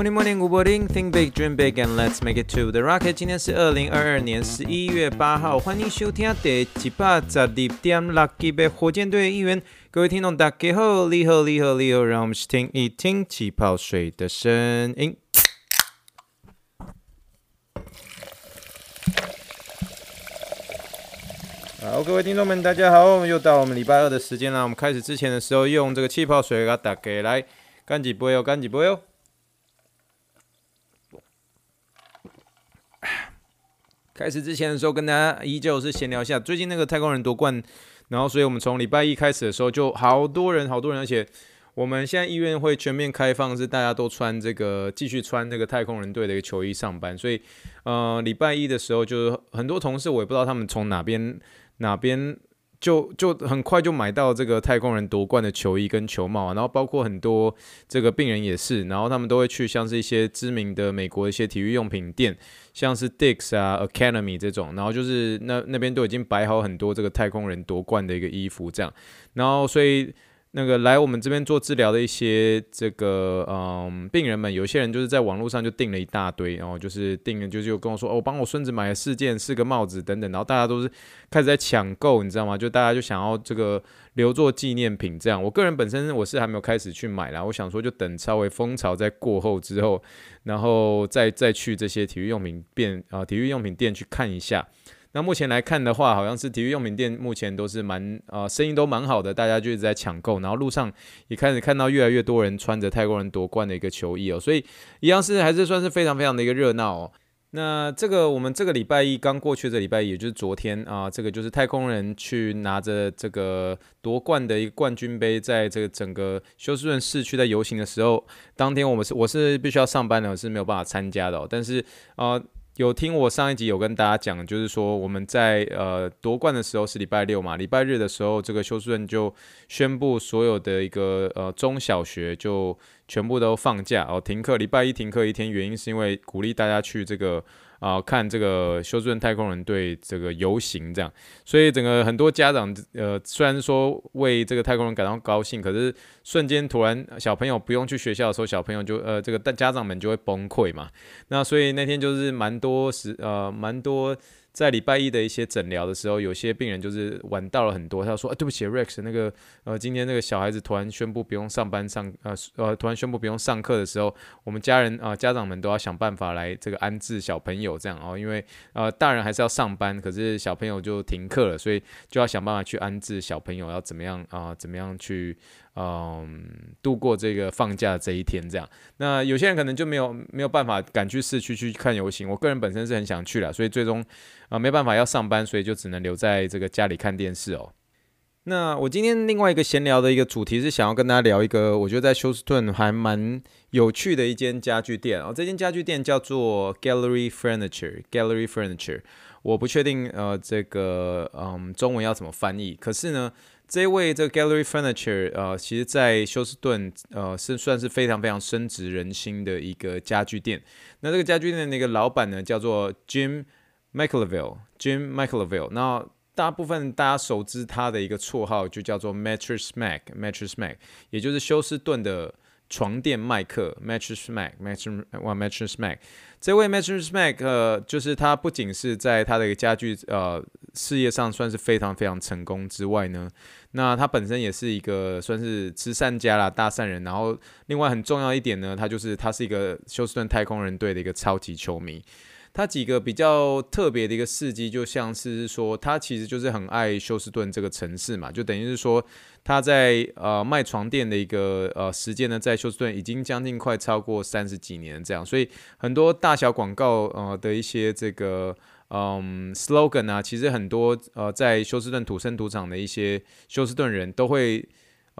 Morning, morning, good morning. Think big, dream big, and let's make it to the rocket. 今天是二零二二年十一月八号，欢迎收听第一百十二点六集的火箭队一员。各位听众，大家好，你好，你好，你好，让我们去听一听气泡水的声音。好，各位听众们，大家好，又到我们礼拜二的时间了。我们开始之前的时候，用这个气泡水给大家来干几杯哦，干几杯哦。开始之前的时候，跟大家依旧是闲聊一下最近那个太空人夺冠，然后所以我们从礼拜一开始的时候就好多人，好多人，而且我们现在医院会全面开放，是大家都穿这个继续穿这个太空人队的一个球衣上班，所以呃礼拜一的时候就是很多同事，我也不知道他们从哪边哪边。就就很快就买到这个太空人夺冠的球衣跟球帽啊，然后包括很多这个病人也是，然后他们都会去像是一些知名的美国一些体育用品店，像是 Dick's 啊、Academy 这种，然后就是那那边都已经摆好很多这个太空人夺冠的一个衣服这样，然后所以。那个来我们这边做治疗的一些这个嗯病人们，有些人就是在网络上就订了一大堆，然后就是订了就就跟我说哦，帮我孙子买了四件四个帽子等等，然后大家都是开始在抢购，你知道吗？就大家就想要这个留作纪念品这样。我个人本身我是还没有开始去买啦，我想说就等稍微风潮在过后之后，然后再再去这些体育用品店啊体育用品店去看一下。那目前来看的话，好像是体育用品店目前都是蛮啊、呃，生意都蛮好的，大家就一直在抢购，然后路上也开始看到越来越多人穿着太空人夺冠的一个球衣哦，所以一样是还是算是非常非常的一个热闹哦。那这个我们这个礼拜一刚过去的礼拜一，也就是昨天啊、这个就是太空人去拿着这个夺冠的一个冠军杯，在这个整个休斯顿市区在游行的时候，当天我们是我是必须要上班的，我是没有办法参加的哦，但是啊。有听我上一集有跟大家讲，就是说我们在呃夺冠的时候是礼拜六嘛，礼拜日的时候这个休斯顿就宣布所有的一个呃中小学就全部都放假哦，停课，礼拜一停课一天，原因是因为鼓励大家去这个。啊、看这个休斯顿太空人对这个游行这样，所以整个很多家长呃，虽然说为这个太空人感到高兴，可是瞬间突然小朋友不用去学校的时候，小朋友就呃这个家长们就会崩溃嘛。那所以那天就是蛮多时呃蛮多。在礼拜一的一些诊疗的时候，有些病人就是晚到了很多。他说：“啊，对不起，Rex，那个呃，今天那个小孩子突然宣布不用上班上呃呃，突然宣布不用上课的时候，我们家人啊、家长们都要想办法来这个安置小朋友这样哦，因为呃大人还是要上班，可是小朋友就停课了，所以就要想办法去安置小朋友，要怎么样啊、怎么样去？”嗯，度过这个放假这一天，这样，那有些人可能就没有没有办法赶去市区去看游行。我个人本身是很想去了，所以最终啊、没办法要上班，所以就只能留在这个家里看电视哦。那我今天另外一个闲聊的一个主题是想要跟大家聊一个我觉得在休斯顿还蛮有趣的一间家具店哦。这间家具店叫做 Gallery Furniture，Gallery Furniture，我不确定呃这个嗯中文要怎么翻译，可是呢。这一位这个 Gallery Furniture，呃，其实，在休斯顿，呃，是算是非常非常深植人心的一个家具店。那这个家具店的那个老板呢，叫做 Jim McIlville，Jim McIlville。那大部分大家熟知他的一个绰号就叫做 Mattress Mac，Mattress Mac，也就是休斯顿的。床垫麦克，Mattress Mac，Mattress 哇，Mattress Mac，这位 Mattress Mac，呃，就是他不仅是在他的一个家具呃事业上算是非常非常成功之外呢，那他本身也是一个算是慈善家啦，大善人。然后另外很重要一点呢，他就是他是一个休斯顿太空人队的一个超级球迷。他几个比较特别的一个事迹，就像是说，他其实就是很爱休斯顿这个城市嘛，就等于是说，他在呃卖床垫的一个呃时间呢，在休斯顿已经将近快超过三十几年这样，所以很多大小广告呃的一些这个嗯 slogan 啊，其实很多呃在休斯顿土生土长的一些休斯顿人都会。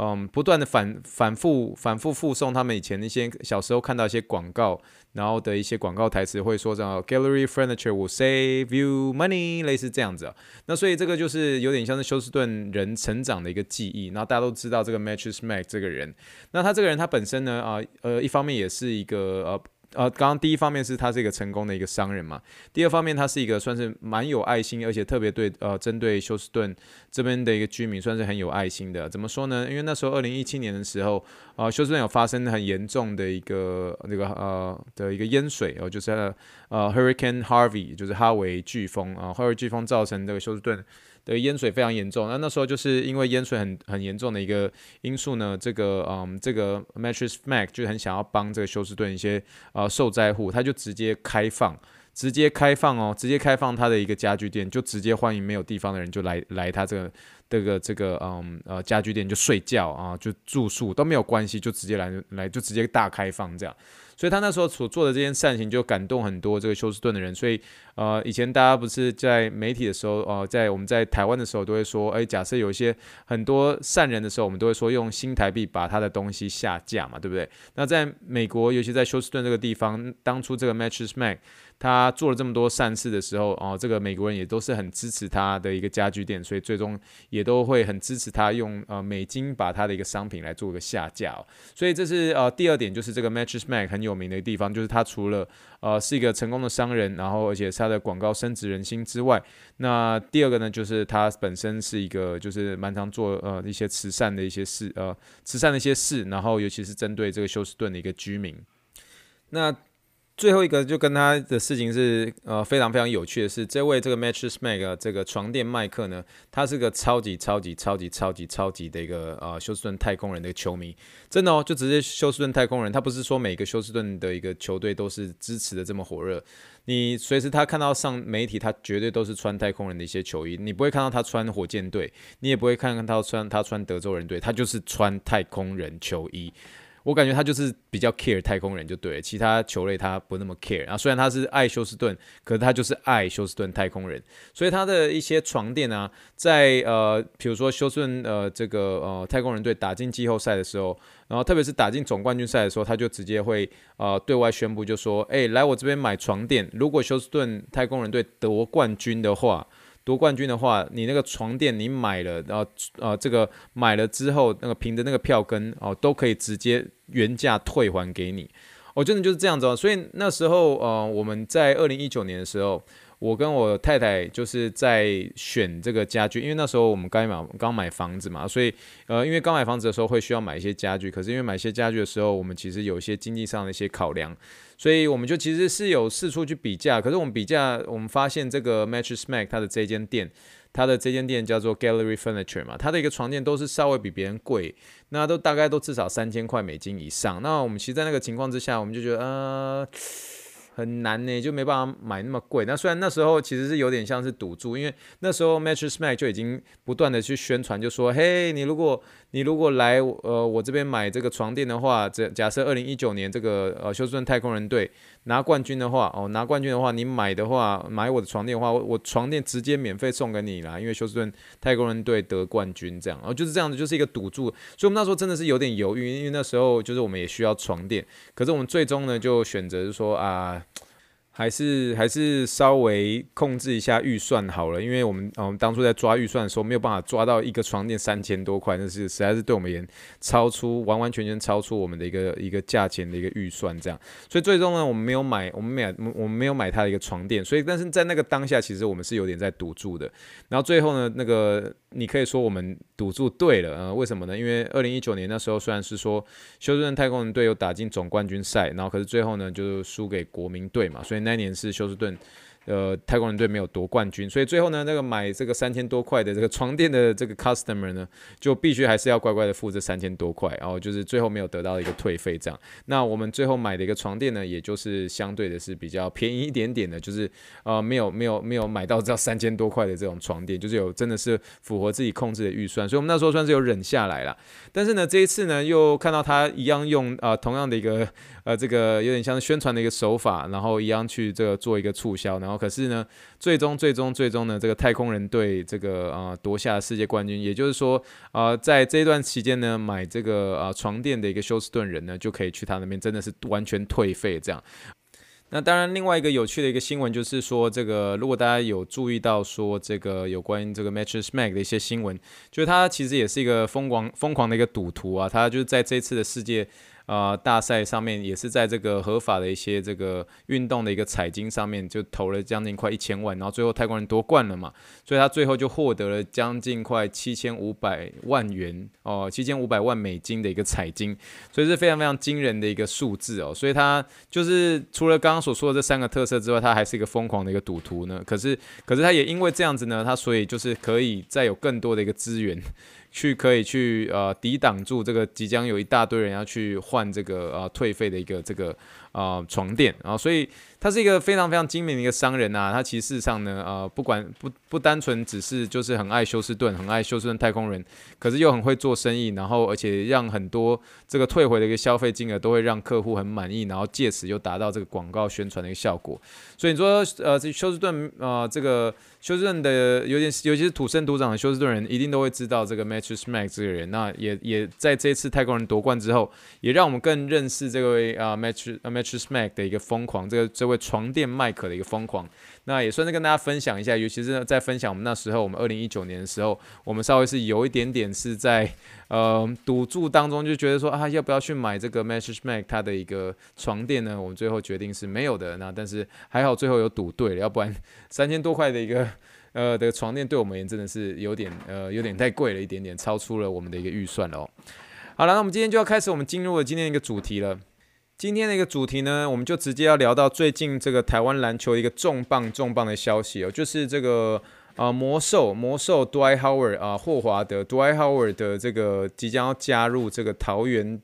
嗯，不断的反反复反复复送他们以前那些小时候看到一些广告，然后的一些广告台词，会说这样 Gallery Furniture will save you money，类似这样子。那所以这个就是有点像是休斯顿人成长的一个记忆。然后大家都知道这个 Mattress Mack 这个人，那他这个人他本身呢啊呃一方面也是一个呃。呃，刚刚第一方面是他是一个成功的一个商人嘛，第二方面他是一个算是蛮有爱心，而且特别对呃针对休斯顿这边的一个居民算是很有爱心的。怎么说呢？因为那时候二零一七年的时候，呃，休斯顿有发生很严重的一个那个呃的一个淹水哦，就是呃 Hurricane Harvey，就是哈维飓风啊，哈维飓风造成这个休斯顿。的淹水非常严重，那那时候就是因为淹水很很严重的一个因素呢，这个嗯，这个 Mattress Mac 就很想要帮这个休斯顿一些呃受灾户，他就直接开放，直接开放哦，直接开放他的一个家具店，就直接欢迎没有地方的人就来来他这个这个这个嗯呃家具店就睡觉啊，就住宿都没有关系，就直接来来就直接大开放这样。所以他那时候所做的这件善行就感动很多这个休斯顿的人，所以呃，以前大家不是在媒体的时候，呃，在我们在台湾的时候都会说，哎，假设有一些很多善人的时候，我们都会说用新台币把他的东西下架嘛，对不对？那在美国，尤其在休斯顿这个地方，当初这个 Matches Mac 他做了这么多善事的时候，哦，这个美国人也都是很支持他的一个家具店，所以最终也都会很支持他用呃美金把他的一个商品来做个下架。所以这是呃第二点，就是这个 Mattress Mac 很有名的地方，就是他除了呃是一个成功的商人，然后而且他的广告深植人心之外，那第二个呢，就是他本身是一个就是蛮常做呃一些慈善的一些事，呃慈善的一些事，然后尤其是针对这个休斯顿的一个居民，那。最后一个就跟他的事情是呃非常非常有趣的是，这位这个 mattress mac 这个床垫麦克呢，他是个超级超级超级超级超级的一个呃休斯顿太空人的球迷，真的哦，就直接休斯顿太空人，他不是说每个休斯顿的一个球队都是支持的这么火热，你随时他看到上媒体，他绝对都是穿太空人的一些球衣，你不会看到他穿火箭队，你也不会看看他穿他穿德州人队，他就是穿太空人球衣。我感觉他就是比较 care 太空人就对，其他球类他不那么 care。然后虽然他是爱休斯顿，可是他就是爱休斯顿太空人。所以他的一些床垫啊，在呃，比如说休斯顿呃这个呃太空人队打进季后赛的时候，然后特别是打进总冠军赛的时候，他就直接会呃对外宣布就说，哎，来我这边买床垫，如果休斯顿太空人队夺冠军的话。夺冠军的话，你那个床垫你买了，然后呃这个买了之后，那个凭着那个票根哦，都可以直接原价退还给你。哦，真的就是这样子哦。所以那时候呃我们在二零一九年的时候。我跟我太太就是在选这个家具，因为那时候我们刚买刚买房子嘛，所以呃，因为刚买房子的时候会需要买一些家具，可是因为买一些家具的时候，我们其实有一些经济上的一些考量，所以我们就其实是有四处去比价，可是我们比价，我们发现这个 Mattress Mack 它的这间店，它的这间店叫做 Gallery Furniture 嘛，它的一个床垫都是稍微比别人贵，那都大概都至少三千块美金以上，那我们其实，在那个情况之下，我们就觉得呃。很难呢，就没办法买那么贵。那虽然那时候其实是有点像是赌注，因为那时候 Mattress Mack 就已经不断的去宣传，就说：“嘿，你如果你如果来呃我这边买这个床垫的话，这假设二零一九年这个呃休斯顿太空人队拿冠军的话，哦拿冠军的话，你买的话买我的床垫的话，我我床垫直接免费送给你啦，因为休斯顿太空人队得冠军这样，然后就是这样子，就是一个赌注。所以我们那时候真的是有点犹豫，因为那时候就是我们也需要床垫，可是我们最终呢就选择是说啊。还是还是稍微控制一下预算好了，因为我们我们当初在抓预算的时候没有办法抓到一个床垫三千多块，那是实在是对我们而言超出完完全全超出我们的一个一个价钱的一个预算这样，所以最终呢我们没有买我们没有我们没有买它的一个床垫，所以但是在那个当下其实我们是有点在赌注的，然后最后呢那个你可以说我们赌注对了啊、呃？为什么呢？因为二零一九年那时候虽然是说休斯顿太空人队有打进总冠军赛，然后可是最后呢就输给国民队嘛，所以。那年是休斯顿。呃，泰国人队没有夺冠军，所以最后呢，那个买这个三千多块的这个床垫的这个 customer 呢，就必须还是要乖乖的付这三千多块，然后就是最后没有得到一个退费这样。那我们最后买的一个床垫呢，也就是相对的是比较便宜一点点的，就是呃没有没有没有买到这三千多块的这种床垫，就是有真的是符合自己控制的预算，所以我们那时候算是有忍下来了。但是呢，这一次呢，又看到他一样用啊、同样的一个呃这个有点像是宣传的一个手法，然后一样去这个做一个促销然。后可是呢，最终最终最终呢，这个太空人队这个啊、呃、夺下世界冠军，也就是说啊、呃，在这一段期间呢，买这个啊、呃、床垫的一个休斯顿人呢，就可以去他那边，真的是完全退费这样。那当然，另外一个有趣的一个新闻就是说，这个如果大家有注意到说这个有关于这个 Mattress Mac 的一些新闻，就是他其实也是一个疯狂疯狂的一个赌徒啊，他就是在这次的世界。呃，大赛上面也是在这个合法的一些这个运动的一个彩金上面，就投了将近快一千万，然后最后泰国人夺冠了嘛，所以他最后就获得了将近快七千五百万元哦，七千五百万美金的一个彩金，所以是非常非常惊人的一个数字哦，所以他就是除了刚刚所说的这三个特色之外，他还是一个疯狂的一个赌徒呢。可是，可是他也因为这样子呢，他所以就是可以再有更多的一个资源。去可以去呃抵挡住这个即将有一大堆人要去换这个呃退费的一个这个。呃，床垫，然后所以他是一个非常非常精明的一个商人呐。他其实事实上呢，呃，不管不不单纯只是就是很爱休斯顿，很爱休斯顿太空人，可是又很会做生意，然后而且让很多这个退回的一个消费金额都会让客户很满意，然后借此又达到这个广告宣传的一个效果。所以你说，呃，这休斯顿，呃，这个休斯顿的有点，尤其是土生土长的休斯顿人，一定都会知道这个 Mattress Mack 这个人。那也也在这次太空人夺冠之后，也让我们更认识这位啊 Mattress Mattress Mack 的一个疯狂，这个这位床垫麦克的一个疯狂，那也算是跟大家分享一下，尤其是在分享我们那时候，我们二零一九年的时候，我们稍微是有一点点是在呃赌注当中，就觉得说啊，要不要去买这个 Mattress Mac 它的一个床垫呢？我们最后决定是没有的，那但是还好最后有赌对了，要不然 三千多块的一个呃的床垫对我们而言真的是有点呃有点太贵了一点点，超出了我们的一个预算了哦。好了，那我们今天就要开始我们进入了今天一个主题了。今天的一个主题呢，我们就直接要聊到最近这个台湾篮球一个重磅重磅的消息哦，就是这个啊、呃、魔兽魔兽 Dwight Howard 啊霍华德 Dwight Howard 的这个即将要加入这个桃园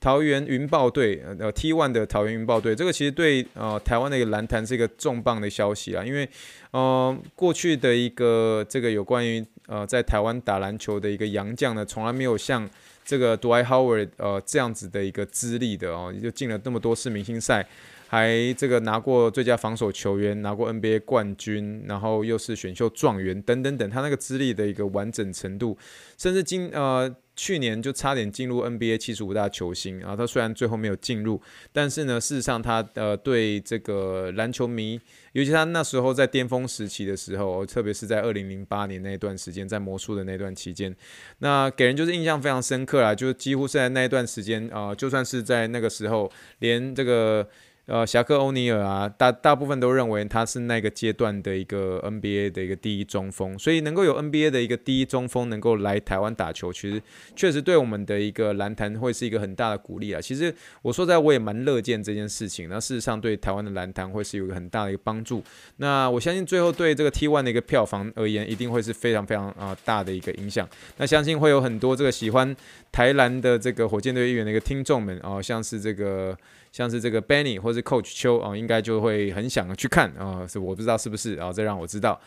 桃园云豹队呃 T1 的桃园云豹队，这个其实对呃台湾的一个篮坛是一个重磅的消息啊，因为呃过去的一个这个有关于呃在台湾打篮球的一个洋将呢，从来没有像。这个 Dwight Howard 呃这样子的一个资历的哦，就进了那么多次明星赛，还这个拿过最佳防守球员，拿过 NBA 冠军，然后又是选秀状元等等等，他那个资历的一个完整程度，甚至今呃。去年就差点进入 NBA 七十五大球星啊，他虽然最后没有进入，但是呢，事实上他呃对这个篮球迷，尤其他那时候在巅峰时期的时候，特别是在二零零八年那段时间，在魔术的那段期间，那给人就是印象非常深刻啊，就几乎是在那一段时间啊，就算是在那个时候，连这个。呃，侠客欧尼尔啊，大大部分都认为他是那个阶段的一个 NBA 的一个第一中锋，所以能够有 NBA 的一个第一中锋能够来台湾打球，其实确实对我们的一个篮坛会是一个很大的鼓励啊。其实我说在，我也蛮乐见这件事情。那事实上，对台湾的篮坛会是有一个很大的一个帮助。那我相信最后对这个 T1 的一个票房而言，一定会是非常非常啊、呃、大的一个影响。那相信会有很多这个喜欢台篮的这个火箭队议员的一个听众们啊、像是这个。像是这个 Benny 或是 Coach 邱啊，应该就会很想去看啊，是我不知道是不是啊，再让我知道。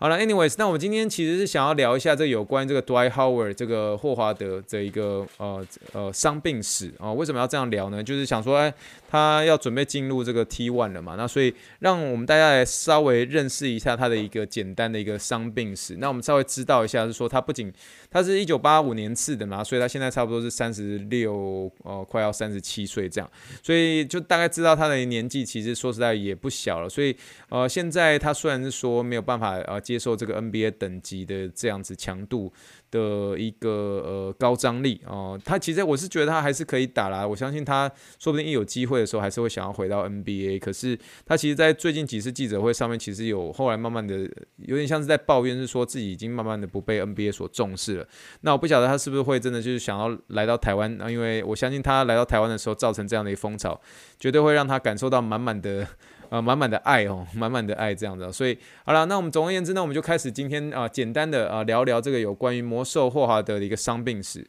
好了，anyways，那我们今天其实是想要聊一下这有关这个 Dwight Howard 这个霍华德的一个呃呃伤病史啊，为什么要这样聊呢？就是想说，哎，他要准备进入这个 T1 了嘛，那所以让我们大家来稍微认识一下他的一个简单的一个伤病史。那我们稍微知道一下，是说他不仅他是一九八五年次的嘛，所以他现在差不多是三十六，呃，快要三十七岁这样，所以就大概知道他的年纪其实说实在也不小了。所以呃，现在他虽然是说没有办法呃。接受这个 NBA 等级的这样子强度的一个呃高张力哦，他其实我是觉得他还是可以打啦，我相信他说不定一有机会的时候还是会想要回到 NBA。可是他其实，在最近几次记者会上面，其实有后来慢慢的有点像是在抱怨，是说自己已经慢慢的不被 NBA 所重视了。那我不晓得他是不是会真的就是想要来到台湾啊？因为我相信他来到台湾的时候，造成这样的一个风潮，绝对会让他感受到满满的。啊，满满的爱哦，满满的爱这样子，所以好了，那我们总而言之呢，我们就开始今天啊，简单的啊聊聊这个有关于魔兽霍华德的一个伤病史。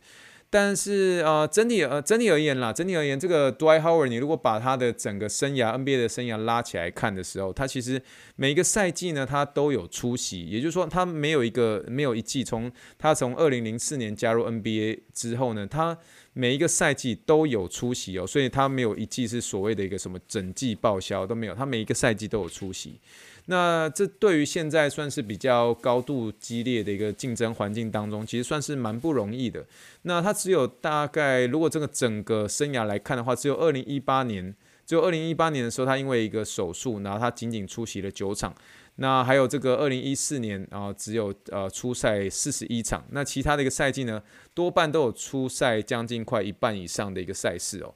但是啊，整体呃整体而言啦，整体而言，这个 Dwight Howard，你如果把他的整个生涯 NBA 的生涯拉起来看的时候，他其实每一个赛季呢，他都有出席，也就是说，他没有一个没有一季从他从二零零四年加入 NBA 之后呢，他。每一个赛季都有出席哦，所以他没有一季是所谓的一个什么整季报销都没有，他每一个赛季都有出席。那这对于现在算是比较高度激烈的一个竞争环境当中，其实算是蛮不容易的。那他只有大概，如果这个整个生涯来看的话，只有二零一八年，只有二零一八年的时候，他因为一个手术，然后他仅仅出席了九场。那还有这个二零一四年啊，只有呃出赛四十一场。那其他的一个赛季呢，多半都有出赛将近快一半以上的一个赛事哦。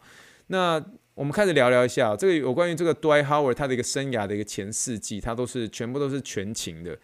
那我们开始聊聊一下这个有关于这个 Dwight Howard 他的一个生涯的一个前四季，他都是全部都是全勤的。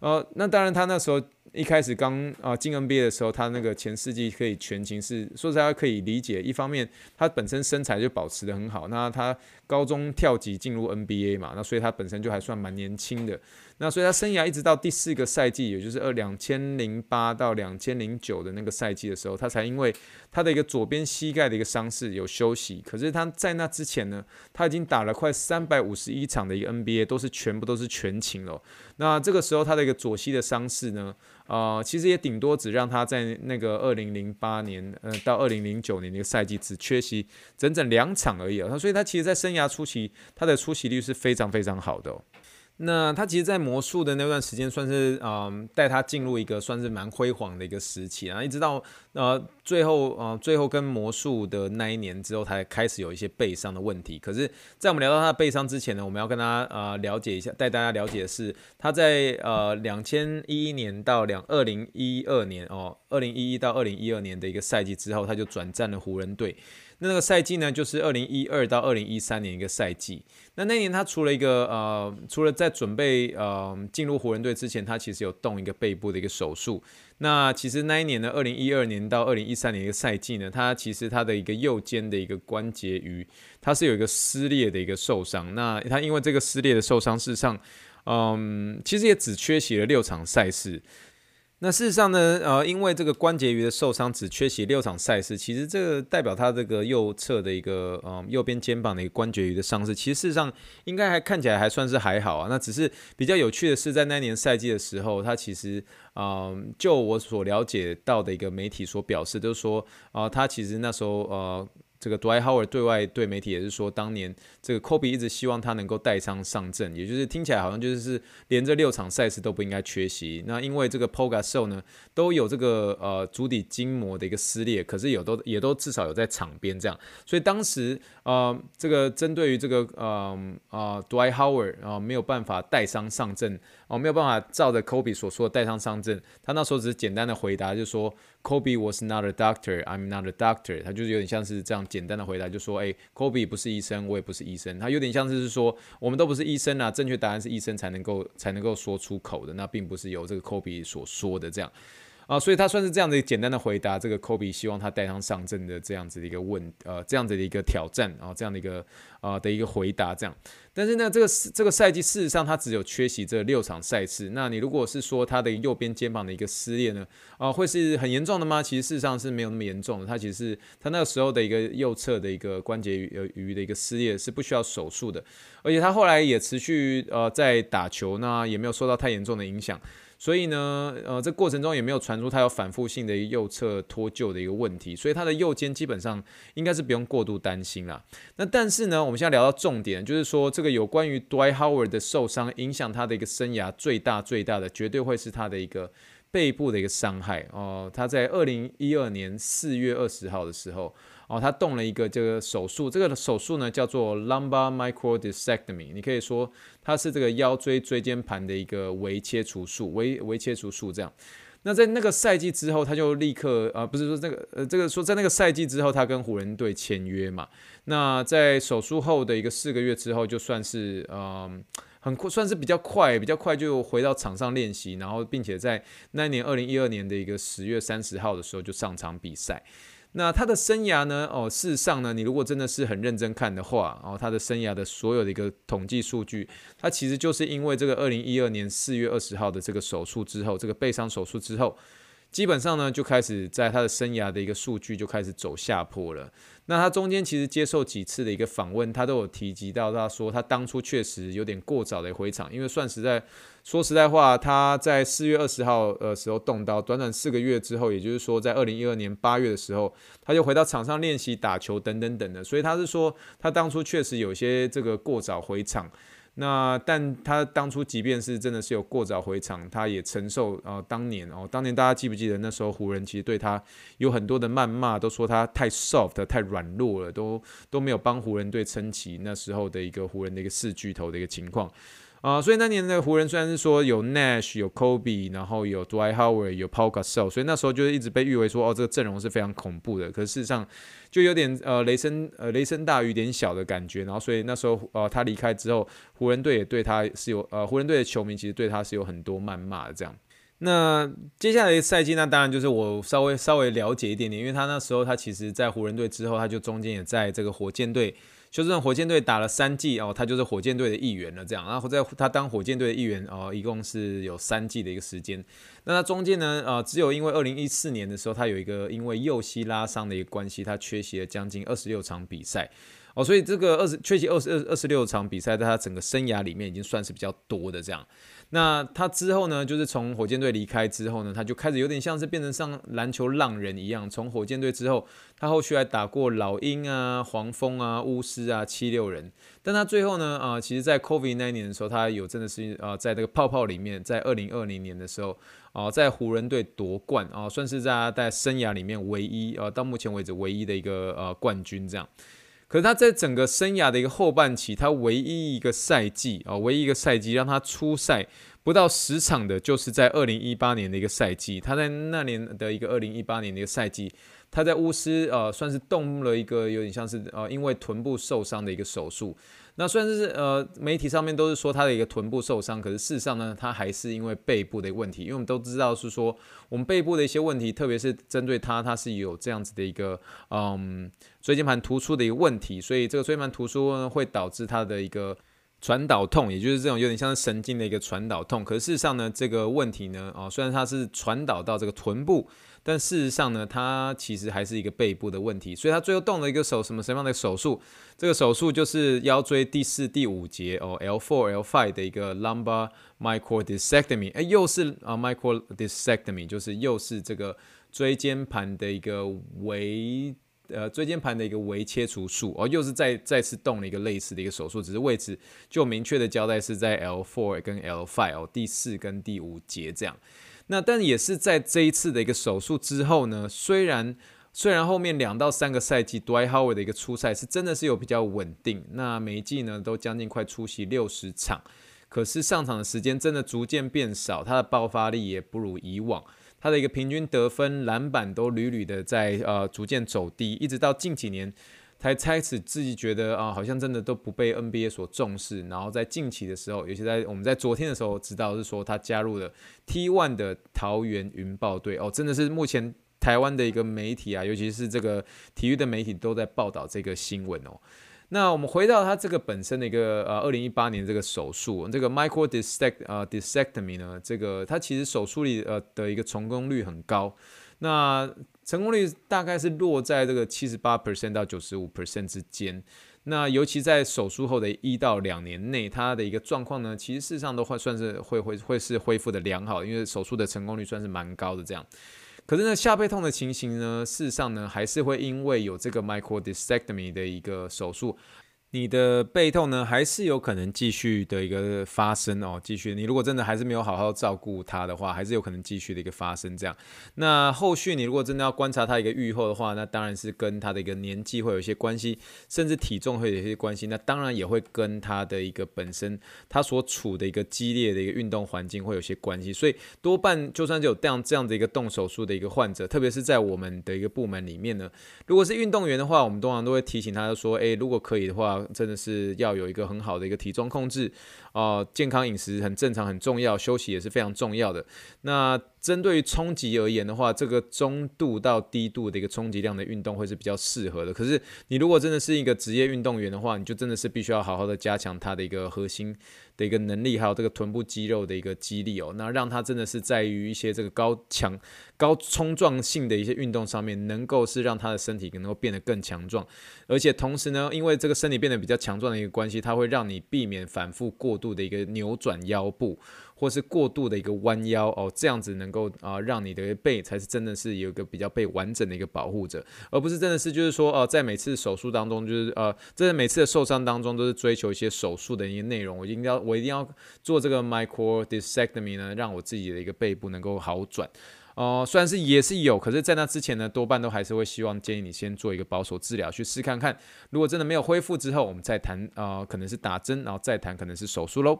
呃，那当然他那时候一开始刚啊进 NBA 的时候，他那个前四季可以全勤是说实在可以理解。一方面他本身身材就保持的很好，那他高中跳级进入 NBA 嘛，那所以他本身就还算蛮年轻的。那所以他生涯一直到第四个赛季，也就是二两千零八到两千零九的那个赛季的时候，他才因为他的一个左边膝盖的一个伤势有休息。可是他在那之前呢，他已经打了快三百五十一场的一个 NBA，都是全部都是全勤了。那这个时候他的一个左膝的伤势呢，呃，其实也顶多只让他在那个二零零八年呃到二零零九年那个赛季只缺席整整两场而已啊。所以他其实在生涯初期，他的出席率是非常非常好的。那他其实，在魔术的那段时间，算是嗯带他进入一个算是蛮辉煌的一个时期啊，一直到呃最后呃最后跟魔术的那一年之后，才开始有一些背伤的问题。可是，在我们聊到他的背伤之前呢，我们要跟他呃了解一下，带大家了解的是他在呃两千一一年到两二零一二年哦，二零一一到二零一二年的一个赛季之后，他就转战了湖人队。那那个赛季呢，就是二零一二到二零一三年一个赛季。那那年他除了一个呃，除了在准备呃进入湖人队之前，他其实有动一个背部的一个手术。那其实那一年呢，二零一二年到二零一三年一个赛季呢，他其实他的一个右肩的一个关节盂，他是有一个撕裂的一个受伤。那他因为这个撕裂的受伤，事实上，嗯，其实也只缺席了六场赛事。那事实上呢，呃，因为这个关节盂的受伤，只缺席六场赛事，其实这个代表他这个右侧的一个，呃，右边肩膀的一个关节盂的伤势，其实事实上应该还看起来还算是还好啊。那只是比较有趣的是，在那年赛季的时候，他其实，嗯、就我所了解到的一个媒体所表示，就是说，啊、呃，他其实那时候，呃。这个 Dwight Howard 对外对媒体也是说，当年这个 Kobe 一直希望他能够带伤上阵，也就是听起来好像就是连这六场赛事都不应该缺席。那因为这个 Pau Gasol 呢都有这个呃足底筋膜的一个撕裂，可是有都也都至少有在场边这样，所以当时呃这个针对于这个呃呃 Dwight Howard 啊、呃、没有办法带伤上阵哦、呃、没有办法照着 Kobe 所说的带伤上阵，他那时候只是简单的回答就是说。Kobe was not a doctor. I'm not a doctor. 他就是有点像是这样简单的回答，就说：“哎，Kobe 不是医生，我也不是医生。”他有点像是说，我们都不是医生啊，正确答案是医生才能够才能够说出口的，那并不是由这个 Kobe 所说的这样。啊，所以他算是这样的简单的回答，这个 Kobe 希望他带伤上阵的这样子的一个问，呃，这样子的一个挑战，然后这样的一个啊的一个回答，这样。但是呢，这个这个赛季事实上他只有缺席这六场赛事。那你如果是说他的右边肩膀的一个撕裂呢，啊，会是很严重的吗？其实事实上是没有那么严重的，他其实是他那个时候的一个右侧的一个关节鱼的一个撕裂是不需要手术的，而且他后来也持续呃在打球，那也没有受到太严重的影响。所以呢，呃，这过程中也没有传出他有反复性的右侧脱臼的一个问题，所以他的右肩基本上应该是不用过度担心啦。那但是呢，我们现在聊到重点，就是说这个有关于 Dwight Howard 的受伤影响他的一个生涯最大最大的，绝对会是他的一个背部的一个伤害哦。他在二零一二年四月二十号的时候。哦，他动了一个这个手术，这个手术呢叫做 lumbar microdisectomy，你可以说它是这个腰椎椎间盘的一个微切除术，微微切除术这样。那在那个赛季之后，他就立刻啊，不是说这个呃，这个说在那个赛季之后，他跟湖人队签约嘛。那在手术后的一个四个月之后，就算是嗯很快，算是比较快，比较快就回到场上练习，然后并且在那年二零一二年的一个十月三十号的时候就上场比赛。那他的生涯呢？哦，事实上呢，你如果真的是很认真看的话，哦，他的生涯的所有的一个统计数据，他其实就是因为这个二零一二年四月二十号的这个手术之后，这个背伤手术之后。基本上呢，就开始在他的生涯的一个数据就开始走下坡了。那他中间其实接受几次的一个访问，他都有提及到，他说他当初确实有点过早的回场，因为算实在说实在话，他在四月二十号呃时候动刀，短短四个月之后，也就是说在二零一二年八月的时候，他就回到场上练习打球等等等的，所以他是说他当初确实有些这个过早回场。那但他当初即便是真的是有过早回场，他也承受呃当年哦，当年大家记不记得那时候湖人其实对他有很多的谩骂，都说他太 soft 太软弱了，都都没有帮湖人队撑起那时候的一个湖人的一个四巨头的一个情况。啊、所以那年的湖人虽然是说有 Nash 有 Kobe，然后有 Dwight Howard 有 Paul Gasol，所以那时候就是一直被誉为说哦，这个阵容是非常恐怖的。可是事实上就有点呃雷声呃雷声大雨点小的感觉。然后所以那时候呃他离开之后，湖人队也对他是有呃湖人队的球迷其实对他是有很多谩骂的这样。那接下来赛季那当然就是我稍微稍微了解一点点，因为他那时候他其实在湖人队之后，他就中间也在这个火箭队。休斯顿火箭队打了三季哦，他就是火箭队的一员了。这样，然后在他当火箭队的一员哦，一共是有三季的一个时间。那他中间呢，呃，只有因为二零一四年的时候，他有一个因为右膝拉伤的一个关系，他缺席了将近二十六场比赛哦，所以这个二十缺席二十二二十六场比赛，在他整个生涯里面已经算是比较多的这样。那他之后呢，就是从火箭队离开之后呢，他就开始有点像是变成像篮球浪人一样。从火箭队之后，他后续还打过老鹰啊、黄蜂啊、巫师啊、七六人。但他最后呢，啊、其实，在 COVID 那一年的时候，他有真的是啊、呃，在这个泡泡里面，在二零二零年的时候，啊、在湖人队夺冠啊、算是在他在生涯里面唯一啊、呃，到目前为止唯一的一个呃冠军这样。可是他在整个生涯的一个后半期，他唯一一个赛季啊，唯一一个赛季让他出赛不到十场的，就是在二零一八年的一个赛季。他在那年的一个二零一八年的一个赛季，他在乌斯啊，算是动了一个有点像是啊，因为臀部受伤的一个手术。那虽然是呃，媒体上面都是说他的一个臀部受伤，可是事实上呢，他还是因为背部的问题。因为我们都知道是说，我们背部的一些问题，特别是针对他，他是有这样子的一个嗯椎间盘突出的一个问题，所以这个椎间盘突出呢，会导致他的一个传导痛，也就是这种有点像是神经的一个传导痛。可是事实上呢，这个问题呢，啊，虽然它是传导到这个臀部。但事实上呢，他其实还是一个背部的问题，所以他最后动了一个手什么什么样的手术？这个手术就是腰椎第四、第五节哦，L4、L5 的一个 lumbar microdiscectomy，哎，又是啊 microdiscectomy，就是又是这个椎间盘的一个微呃椎间盘的一个微切除术哦，又是再再次动了一个类似的一个手术，只是位置就明确的交代是在 L4 跟 L5 哦，第四跟第五节这样。那但也是在这一次的一个手术之后呢，虽然虽然后面两到三个赛季，Dwight Howard 的一个出赛是真的是有比较稳定，那每一季呢都将近快出席六十场，可是上场的时间真的逐渐变少，他的爆发力也不如以往，他的一个平均得分、篮板都屡屡的在呃逐渐走低，一直到近几年。才开始自己觉得啊，好像真的都不被 NBA 所重视。然后在近期的时候，尤其在我们在昨天的时候，知道是说他加入了 T1 的桃园云豹队哦，真的是目前台湾的一个媒体啊，尤其是这个体育的媒体都在报道这个新闻哦。那我们回到他这个本身的一个呃，二零一八年这个手术，这个 micro dissect 呃，dissectomy 呢，这个他其实手术里呃的一个成功率很高。那成功率大概是落在这个七十八 percent 到九十五 percent 之间。那尤其在手术后的一到两年内，它的一个状况呢，其实事实上都会算是会会会是恢复的良好，因为手术的成功率算是蛮高的这样。可是呢，下背痛的情形呢，事实上呢，还是会因为有这个 microdiscectomy 的一个手术。你的背痛呢，还是有可能继续的一个发生哦，继续。你如果真的还是没有好好照顾它的话，还是有可能继续的一个发生这样。那后续你如果真的要观察它一个愈后的话，那当然是跟它的一个年纪会有一些关系，甚至体重会有一些关系。那当然也会跟它的一个本身，它所处的一个激烈的一个运动环境会有些关系。所以多半就算是有这样这样的一个动手术的一个患者，特别是在我们的一个部门里面呢，如果是运动员的话，我们通常都会提醒他说，诶，如果可以的话。真的是要有一个很好的一个体重控制啊，呃，健康饮食很正常很重要，休息也是非常重要的。那针对于冲击而言的话，这个中度到低度的一个冲击量的运动会是比较适合的。可是你如果真的是一个职业运动员的话，你就真的是必须要好好的加强它的一个核心的一个能力，还有这个臀部肌肉的一个肌力哦。那让它真的是在于一些这个高强、高冲撞性的一些运动上面，能够是让他的身体能够变得更强壮。而且同时呢，因为这个身体变得比较强壮的一个关系，它会让你避免反复过度的一个扭转腰部。或是过度的一个弯腰哦，这样子能够啊、让你的背才是真的是有一个比较被完整的一个保护者，而不是真的是就是说呃在每次手术当中就是呃真的每次的受伤当中都是追求一些手术的一些内容，我一定要我一定要做这个 micro discectomy 呢，让我自己的一个背部能够好转。哦、呃，虽然是也是有，可是，在那之前呢，多半都还是会希望建议你先做一个保守治疗，去试看看。如果真的没有恢复之后，我们再谈，呃，可能是打针，然后再谈可能是手术喽。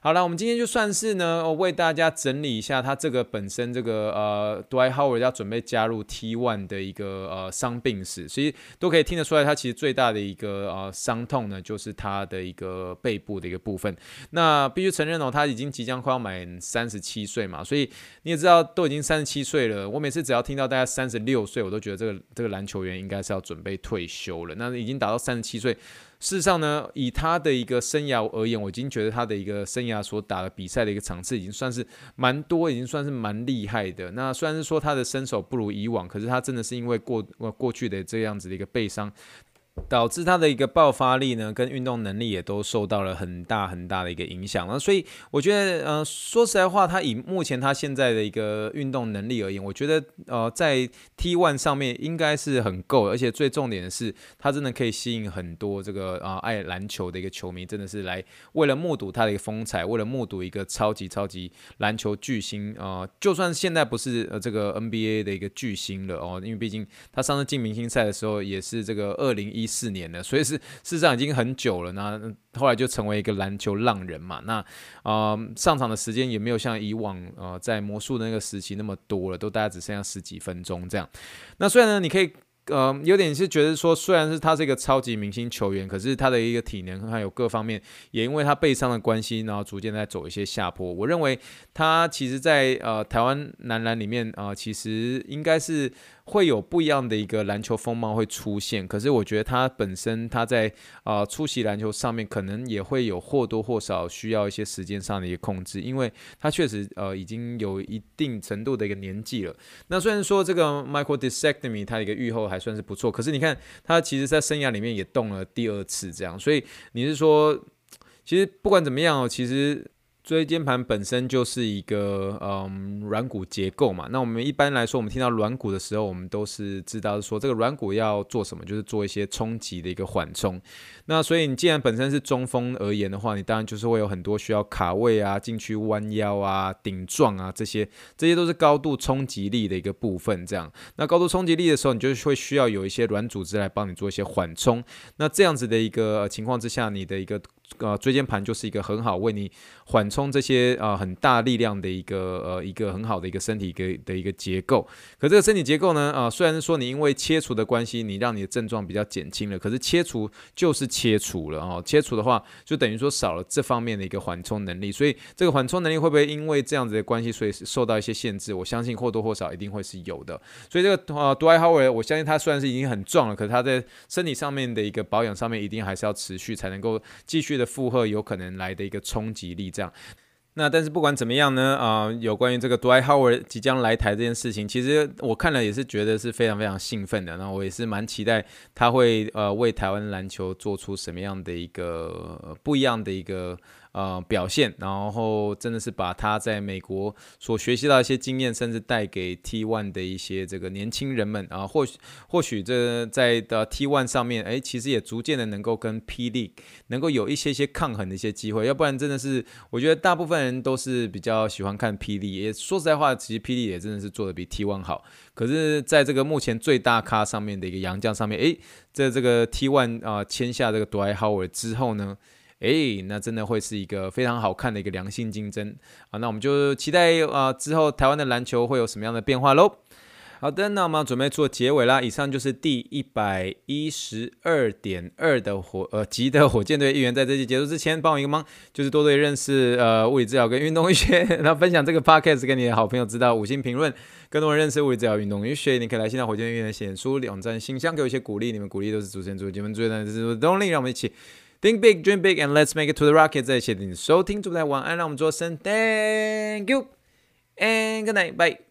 好了，我们今天就算是呢，为大家整理一下他这个本身这个呃，Dwight Howard 要准备加入 T1 的一个呃伤病史，所以都可以听得出来，他其实最大的一个呃伤痛呢，就是他的一个背部的一个部分。那必须承认哦，他已经即将快要满三十七岁嘛，所以你也知道，都已经三十七岁了。我每次只要听到大家三十六岁，我都觉得这个这个篮球员应该是要准备退休了。那已经达到三十七岁。事实上呢，以他的一个生涯而言，我已经觉得他的一个生涯所打的比赛的一个场次已经算是蛮多，已经算是蛮厉害的。那虽然是说他的身手不如以往，可是他真的是因为过过去的这样子的一个背伤。导致他的一个爆发力呢，跟运动能力也都受到了很大很大的一个影响。那所以我觉得，呃，说实在话，他以目前他现在的一个运动能力而言，我觉得，呃，在 T1 上面应该是很够，而且最重点的是，他真的可以吸引很多这个啊、爱篮球的一个球迷，真的是来为了目睹他的一个风采，为了目睹一个超级超级篮球巨星啊、呃，就算现在不是呃这个 NBA 的一个巨星了哦，因为毕竟他上次进明星赛的时候也是这个二零一。四年了，所以是事实上已经很久了。那后来就成为一个篮球浪人嘛。那啊、呃，上场的时间也没有像以往呃在魔术的那个时期那么多了，都大概只剩下十几分钟这样。那虽然呢，你可以。呃，有点是觉得说，虽然是他是一个超级明星球员，可是他的一个体能还有各方面，也因为他背伤的关系，然后逐渐在走一些下坡。我认为他其实在，呃台湾男篮里面啊、其实应该是会有不一样的一个篮球风貌会出现。可是我觉得他本身他在啊、出席篮球上面，可能也会有或多或少需要一些时间上的一个控制，因为他确实呃已经有一定程度的一个年纪了。那虽然说这个 micro discectomy 他一个预后还算是不错，可是你看他其实，在生涯里面也动了第二次这样，所以你是说，其实不管怎么样哦，其实。椎间盘本身就是一个嗯软骨结构嘛，那我们一般来说，我们听到软骨的时候，我们都是知道说这个软骨要做什么，就是做一些冲击的一个缓冲。那所以你既然本身是中锋而言的话，你当然就是会有很多需要卡位啊、进去弯腰啊、顶撞啊这些，这些都是高度冲击力的一个部分。这样，那高度冲击力的时候，你就会需要有一些软组织来帮你做一些缓冲。那这样子的一个情况之下，你的一个。呃，椎间盘就是一个很好为你缓冲这些呃很大力量的一个呃一个很好的一个身体的的一个结构。可这个身体结构呢，啊、虽然说你因为切除的关系，你让你的症状比较减轻了，可是切除就是切除了哦。切除的话，就等于说少了这方面的一个缓冲能力。所以这个缓冲能力会不会因为这样子的关系，所以受到一些限制？我相信或多或少一定会是有的。所以这个呃，Dwight Howard，我相信他虽然是已经很壮了，可是他在身体上面的一个保养上面，一定还是要持续才能够继续的负荷有可能来的一个冲击力，这样。那但是不管怎么样呢，啊、有关于这个 Dwight Howard 即将来台这件事情，其实我看了也是觉得是非常非常兴奋的。那我也是蛮期待他会呃为台湾篮球做出什么样的一个不一样的一个。呃，表现，然后真的是把他在美国所学习到一些经验，甚至带给 T One 的一些这个年轻人们。啊，或许或许这在的 T One 上面，哎，其实也逐渐的能够跟 pd 能够有一些些抗衡的一些机会，要不然真的是我觉得大部分人都是比较喜欢看 pd 也说实在话，其实 pd 也真的是做的比 T One 好，可是在这个目前最大咖上面的一个洋将上面，哎，在这个 T One 啊签下这个 Dwyer 之后呢，诶，那真的会是一个非常好看的一个良性竞争啊！那我们就期待啊，之后台湾的篮球会有什么样的变化喽？好的，那我们准备做结尾啦。以上就是第一百一十二点二的火呃级的火箭队一员，在这期结束之前，帮我一个忙，就是多多认识呃物理治疗跟运动医学，然后分享这个 podcast 给你的好朋友知道，五星评论，更多人认识物理治疗运动医学。你可以来现在火箭队的脸书网站信箱给我一些鼓励，你们鼓励都是主持人、主持人、主持人的动力，让我们一起。Think big, dream big, and let's make it to the rocket。这一期的收听，祝大家晚安，让我们说声 Thank you and good night, bye。